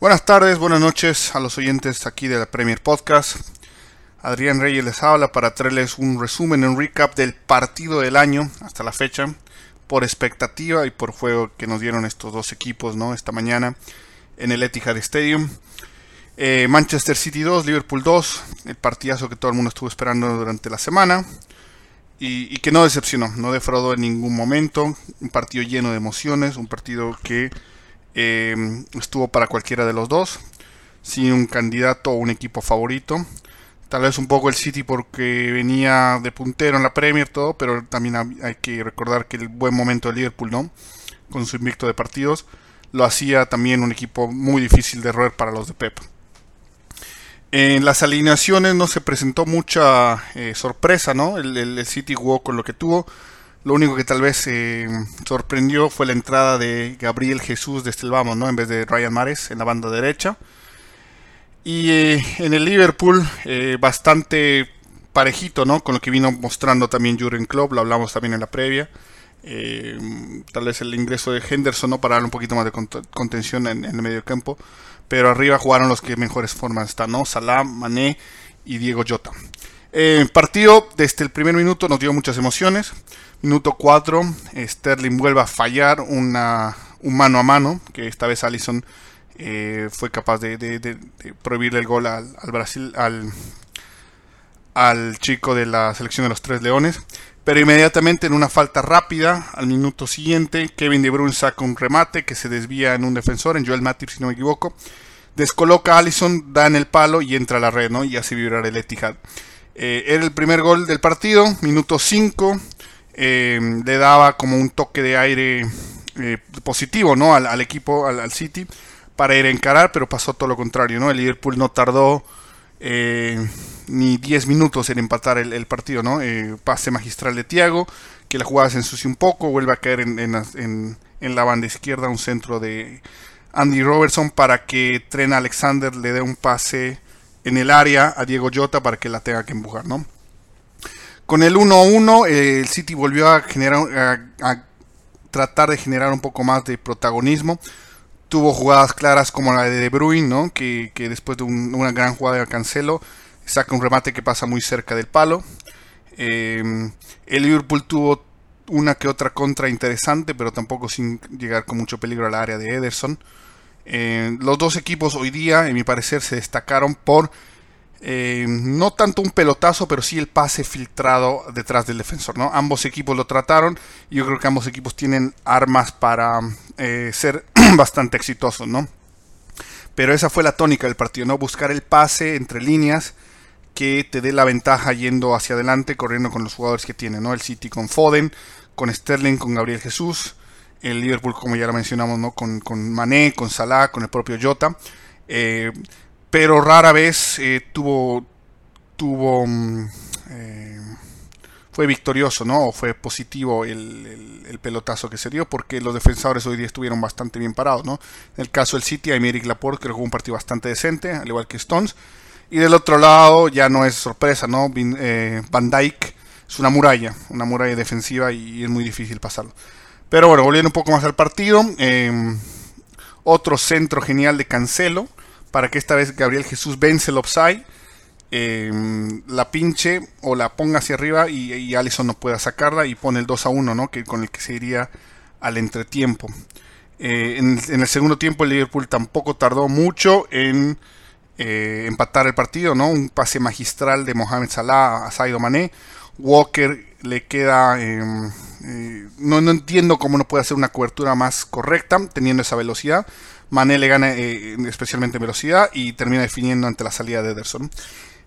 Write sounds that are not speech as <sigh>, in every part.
Buenas tardes, buenas noches a los oyentes aquí de la Premier Podcast. Adrián Reyes les habla para traerles un resumen, un recap del partido del año hasta la fecha, por expectativa y por juego que nos dieron estos dos equipos ¿no? esta mañana en el Etihad Stadium. Eh, Manchester City 2, Liverpool 2, el partidazo que todo el mundo estuvo esperando durante la semana y, y, que no decepcionó, no defraudó en ningún momento, un partido lleno de emociones, un partido que eh, estuvo para cualquiera de los dos, sin un candidato o un equipo favorito. Tal vez un poco el City porque venía de puntero en la Premier, todo, pero también hay que recordar que el buen momento de Liverpool, ¿no? Con su invicto de partidos, lo hacía también un equipo muy difícil de roer para los de Pep. En las alineaciones no se presentó mucha eh, sorpresa, ¿no? El, el, City jugó con lo que tuvo. Lo único que tal vez eh, sorprendió fue la entrada de Gabriel Jesús de Estelvamos, ¿no? En vez de Ryan Mares en la banda derecha. Y eh, en el Liverpool, eh, bastante parejito, ¿no? Con lo que vino mostrando también Jurgen Klopp, lo hablamos también en la previa. Tal vez el ingreso de Henderson, ¿no? Para darle un poquito más de contención en, en el medio campo. Pero arriba jugaron los que mejores formas están, ¿no? Salah, Mané y Diego Jota. El partido desde el primer minuto nos dio muchas emociones. Minuto 4, Sterling vuelve a fallar una, un mano a mano, que esta vez Allison eh, fue capaz de, de, prohibirle el gol al, Brasil, al chico de la selección de los Tres Leones. Pero inmediatamente en una falta rápida, al minuto siguiente, Kevin De Bruyne saca un remate que se desvía en un defensor, en Joel Matip si no me equivoco. Descoloca a Allison, da en el palo y entra a la red, ¿no? Y hace vibrar el Etihad. Eh, era el primer gol del partido, minuto 5 eh, le daba como un toque de aire eh, positivo ¿no? al, equipo, al, City, para ir a encarar, pero pasó todo lo contrario. ¿no? El Liverpool no tardó ni 10 minutos en empatar el, partido. ¿no? Pase magistral de Thiago, que la jugada se ensucia un poco, vuelve a caer en, en la banda izquierda, un centro de Andy Robertson para que Tren Alexander le dé un pase en el área a Diego Jota para que la tenga que empujar, ¿no? Con el 1-1, eh, el City volvió a generar a, tratar de generar un poco más de protagonismo. Tuvo jugadas claras como la de De Bruyne, ¿no? que, que después de un, una gran jugada de Cancelo saca un remate que pasa muy cerca del palo. Eh, el Liverpool tuvo una que otra contra interesante, pero tampoco sin llegar con mucho peligro al área de Ederson. Eh, los dos equipos hoy día, en mi parecer, se destacaron por eh, no tanto un pelotazo, pero sí el pase filtrado detrás del defensor. ¿no? Ambos equipos lo trataron y yo creo que ambos equipos tienen armas para eh, ser <clears throat> bastante exitosos. ¿no? Pero esa fue la tónica del partido, ¿no? buscar el pase entre líneas que te dé la ventaja yendo hacia adelante, corriendo con los jugadores que tiene. ¿no? El City con Foden, con Sterling, con Gabriel Jesús. El Liverpool, como ya lo mencionamos, ¿no? con, con Mané, con Salah, con el propio Jota. Eh, pero rara vez eh, tuvo tuvo eh, fue victorioso no o fue positivo el, pelotazo que se dio porque los defensores hoy día estuvieron bastante bien parados no en el caso del City hay Eric Laporte que jugó un partido bastante decente al igual que Stones. Y del otro lado ya no es sorpresa no eh, Van Dyke es una muralla una muralla defensiva y es muy difícil pasarlo pero bueno volviendo un poco más al partido eh, otro centro genial de Cancelo para que esta vez Gabriel Jesús vence el offside, eh, la pinche o la ponga hacia arriba y, y Allison no pueda sacarla y pone el 2 a 1, ¿no? que, con el que se iría al entretiempo. Eh, en, en, el segundo tiempo el Liverpool tampoco tardó mucho en eh, empatar el partido, ¿no? Un pase magistral de Mohamed Salah a Saido Mané. Walker le queda... Em, eh, no, no entiendo cómo no puede hacer una cobertura más correcta teniendo esa velocidad. Mané le gana eh, especialmente en velocidad y termina definiendo ante la salida de Ederson.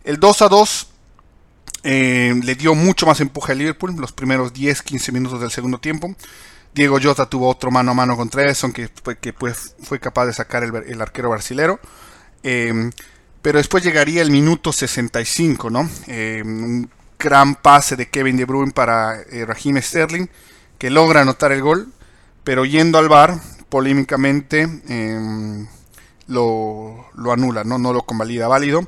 El 2 a 2 eh, le dio mucho más empuje a Liverpool los primeros 10-15 minutos del segundo tiempo. Diego Jota tuvo otro mano a mano contra Ederson que, que pues, fue capaz de sacar el, el arquero brasilero. Eh, pero después llegaría el minuto 65, ¿no? Gran pase de Kevin De Bruyne para eh, Raheem Sterling que logra anotar el gol, pero yendo al bar polémicamente eh, lo, lo, anula, ¿no? no lo convalida válido.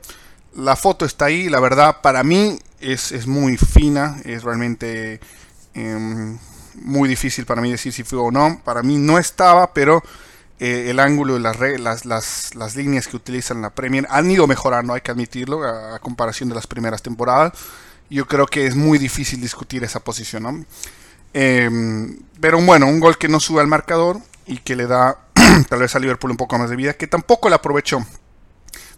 La foto está ahí, la verdad para mí es, es muy fina, es realmente eh, muy difícil para mí decir si fue o no. Para mí no estaba, pero eh, el ángulo y las, las, las, líneas que utilizan la Premier han ido mejorando, hay que admitirlo, a, comparación de las primeras temporadas. Yo creo que es muy difícil discutir esa posición. ¿no? Em, pero bueno, un gol que no sube al marcador y que le da <clears throat> tal vez a Liverpool un poco más de vida, que tampoco le aprovechó.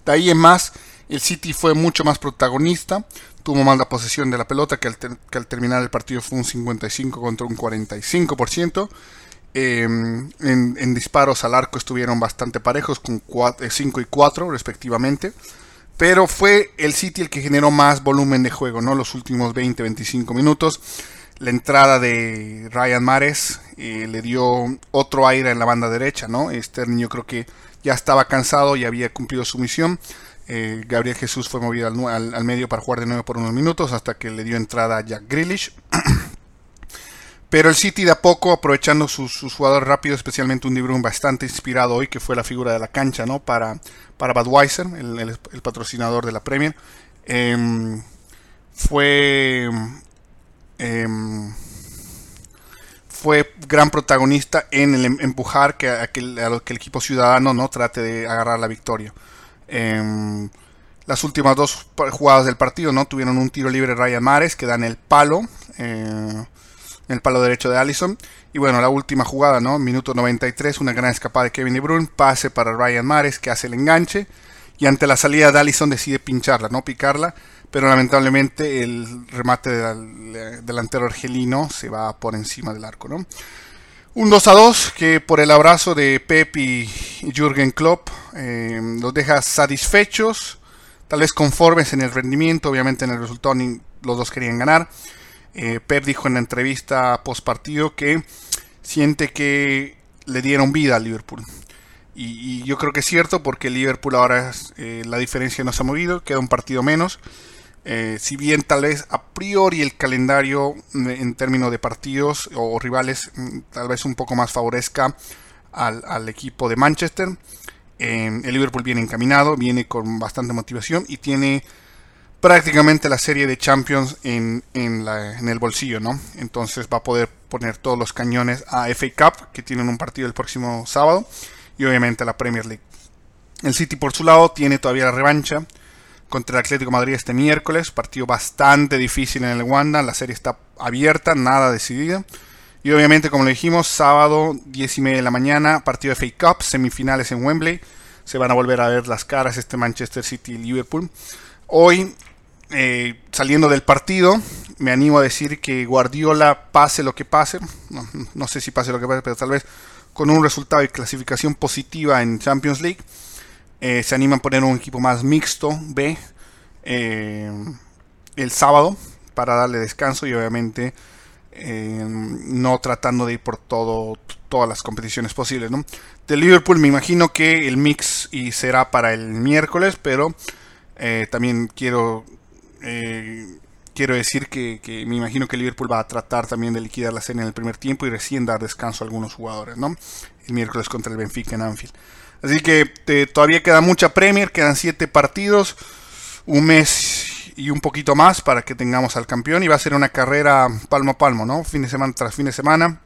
De ahí en más, el City fue mucho más protagonista, tuvo más la posesión de la pelota, que al, que al terminar el partido fue un 55 contra un 45%. Em, en, disparos al arco estuvieron bastante parejos, con 5 eh, y 4 respectivamente. Pero fue el City el que generó más volumen de juego, ¿no? Los últimos 20-25 minutos. La entrada de Ryan Mares eh, le dio otro aire en la banda derecha, ¿no? Este niño creo que ya estaba cansado y había cumplido su misión. Eh, Gabriel Jesús fue movido al, al, medio para jugar de nuevo por unos minutos hasta que le dio entrada a Jack Grealish. <clears throat> Pero el City de a poco, aprovechando sus, jugadores rápidos, especialmente un De bastante inspirado hoy, que fue la figura de la cancha, ¿no? Para, para Budweiser, el, patrocinador de la Premier. Em, fue. Em, fue gran protagonista en el em, empujar que, a, que, lo que el equipo ciudadano no trate de agarrar la victoria. las últimas dos jugadas del partido no tuvieron un tiro libre Ryan Mares que dan el palo. Eh, en el palo derecho de Allison. Y bueno, la última jugada, ¿no? Minuto 93, una gran escapada de Kevin De Bruyne, pase para Ryan Mares que hace el enganche. Y ante la salida de Allison decide pincharla, no picarla. Pero lamentablemente el remate del delantero argelino se va por encima del arco, ¿no? Un 2 a 2 que por el abrazo de Pep y Jürgen Klopp eh, los deja satisfechos, tal vez conformes en el rendimiento, obviamente en el resultado los dos querían ganar. Eh, Pep dijo en la entrevista post partido que siente que le dieron vida al Liverpool. Y, yo creo que es cierto porque Liverpool ahora eh, la diferencia no se ha movido, queda un partido menos. Eh, si bien tal vez a priori el calendario mm, en términos de partidos o rivales mm, tal vez un poco más favorezca al, equipo de Manchester, el Liverpool viene encaminado, viene con bastante motivación y tiene prácticamente la serie de Champions en, el bolsillo, ¿no? Entonces va a poder poner todos los cañones a FA Cup, que tienen un partido el próximo sábado, y obviamente a la Premier League. El City por su lado tiene todavía la revancha contra el Atlético Madrid este miércoles, partido bastante difícil en el Wanda, la serie está abierta, nada decidida. Y obviamente, como le dijimos, sábado 10 y media de la mañana, partido de FA Cup, semifinales en Wembley. Se van a volver a ver las caras este Manchester City y Liverpool. Hoy eh, saliendo del partido, me animo a decir que Guardiola pase lo que pase, no, sé si pase lo que pase, pero tal vez con un resultado de clasificación positiva en Champions League, eh, se anima a poner un equipo más mixto B eh, el sábado para darle descanso y obviamente no tratando de ir por todo, todas las competiciones posibles. De Liverpool me imagino que el mix y será para el miércoles, pero también quiero eh, quiero decir que, me imagino que Liverpool va a tratar también de liquidar la serie en el primer tiempo y recién dar descanso a algunos jugadores, ¿no? El miércoles contra el Benfica en Anfield. Así que todavía queda mucha Premier, quedan 7 partidos, un mes y un poquito más para que tengamos al campeón y va a ser una carrera palmo a palmo, ¿no? Fin de semana tras fin de semana.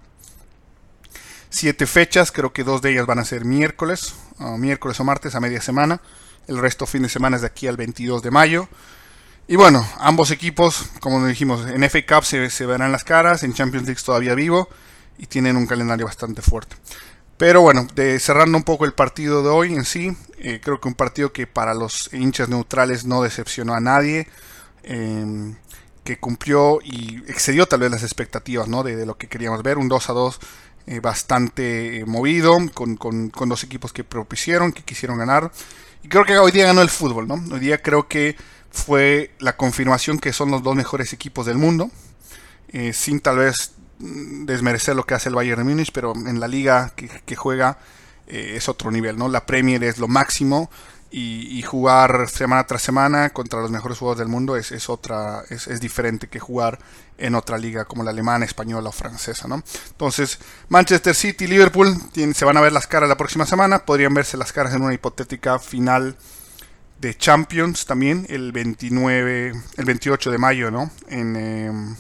Siete fechas, creo que dos de ellas van a ser miércoles, miércoles o martes a media semana. El resto fin de semana es de aquí al 22 de mayo. Y bueno, ambos equipos, como dijimos, en FA Cup se, verán las caras, en Champions League todavía vivo y tienen un calendario bastante fuerte. Pero bueno, de, cerrando un poco el partido de hoy en sí, eh, creo que un partido que para los hinchas neutrales no decepcionó a nadie, em, que cumplió y excedió tal vez las expectativas ¿no? de, lo que queríamos ver, un 2 a 2 eh, bastante eh, movido, con, con, con, dos equipos que propusieron, que quisieron ganar. Y creo que hoy día ganó el fútbol, ¿no? Hoy día creo que fue la confirmación que son los dos mejores equipos del mundo, eh, sin tal vez mm, desmerecer lo que hace el Bayern Múnich, pero en la liga que, juega eh, es otro nivel, ¿no? La Premier es lo máximo y, jugar semana tras semana contra los mejores jugadores del mundo es, otra, es, diferente que jugar en otra liga como la alemana, española o francesa, ¿no? Entonces, Manchester City Liverpool se van a ver las caras la próxima semana, podrían verse las caras en una hipotética final de Champions también el 29, el 28 de mayo, ¿no? En, em,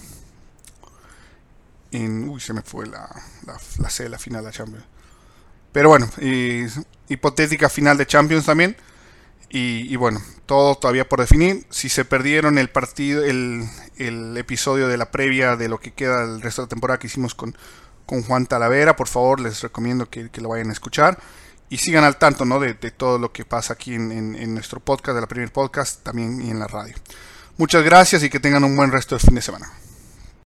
en uy, se me fue la, la, la, la final de Champions. Pero bueno, hipotética final de Champions también. Y, bueno, todo todavía por definir. Si se perdieron el partido, el, episodio de la previa de lo que queda del resto de la temporada que hicimos con, con Juan Talavera, por favor les recomiendo que, lo vayan a escuchar. Y sigan al tanto ¿no? de, todo lo que pasa aquí en, en nuestro podcast, de la Premier Podcast, también y en la radio. Muchas gracias y que tengan un buen resto de fin de semana.